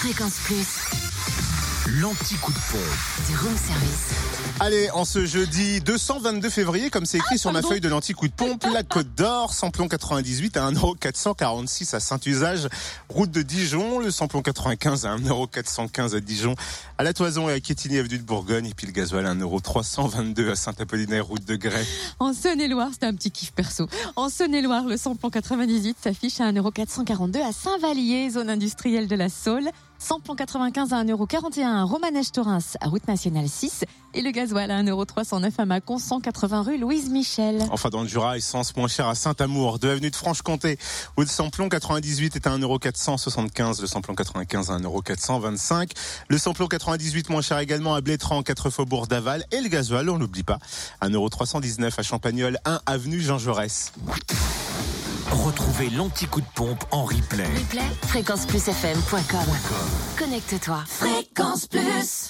Fréquence Plus, L'anti-coup de pompe. du room service. Allez, en ce jeudi 222 février, comme c'est écrit sur ma feuille de l'anti-coup de pompe, la Côte d'Or, samplon 98 à 1,446€ à Saint-Usage, route de Dijon, le samplon 95 à 1,415€ à Dijon, à La Toison et à Quétigny, avenue de Bourgogne, et puis le gasoil à 1,322€ à Saint-Apollinaire, route de Grès. En Saône-et-Loire, c'était un petit kiff perso. En Saône-et-Loire, le samplon 98 s'affiche à 1,442€ à Saint-Vallier, zone industrielle de la Saule. Samplon 95 à 1,41€ à Romanèche-Torins, à route nationale 6. Et le gasoil à 1,309€ à Mâcon, 180 rue Louise Michel. Enfin, dans le Jura, essence moins chère à Saint-Amour, de avenue de Franche-Comté, où le samplon 98 est à 1,475€, le samplon 95 à 1,425€, le samplon 98 moins cher également à Blétran, 4 faubourg d'Aval, et le gasoil, on l'oublie pas, 1,319€ à Champagnol, 1 avenue Jean Jaurès. Retrouvez l'anti-coup de pompe en replay. Replay, fréquenceplusfm.com. Connecte-toi. Fréquence Plus.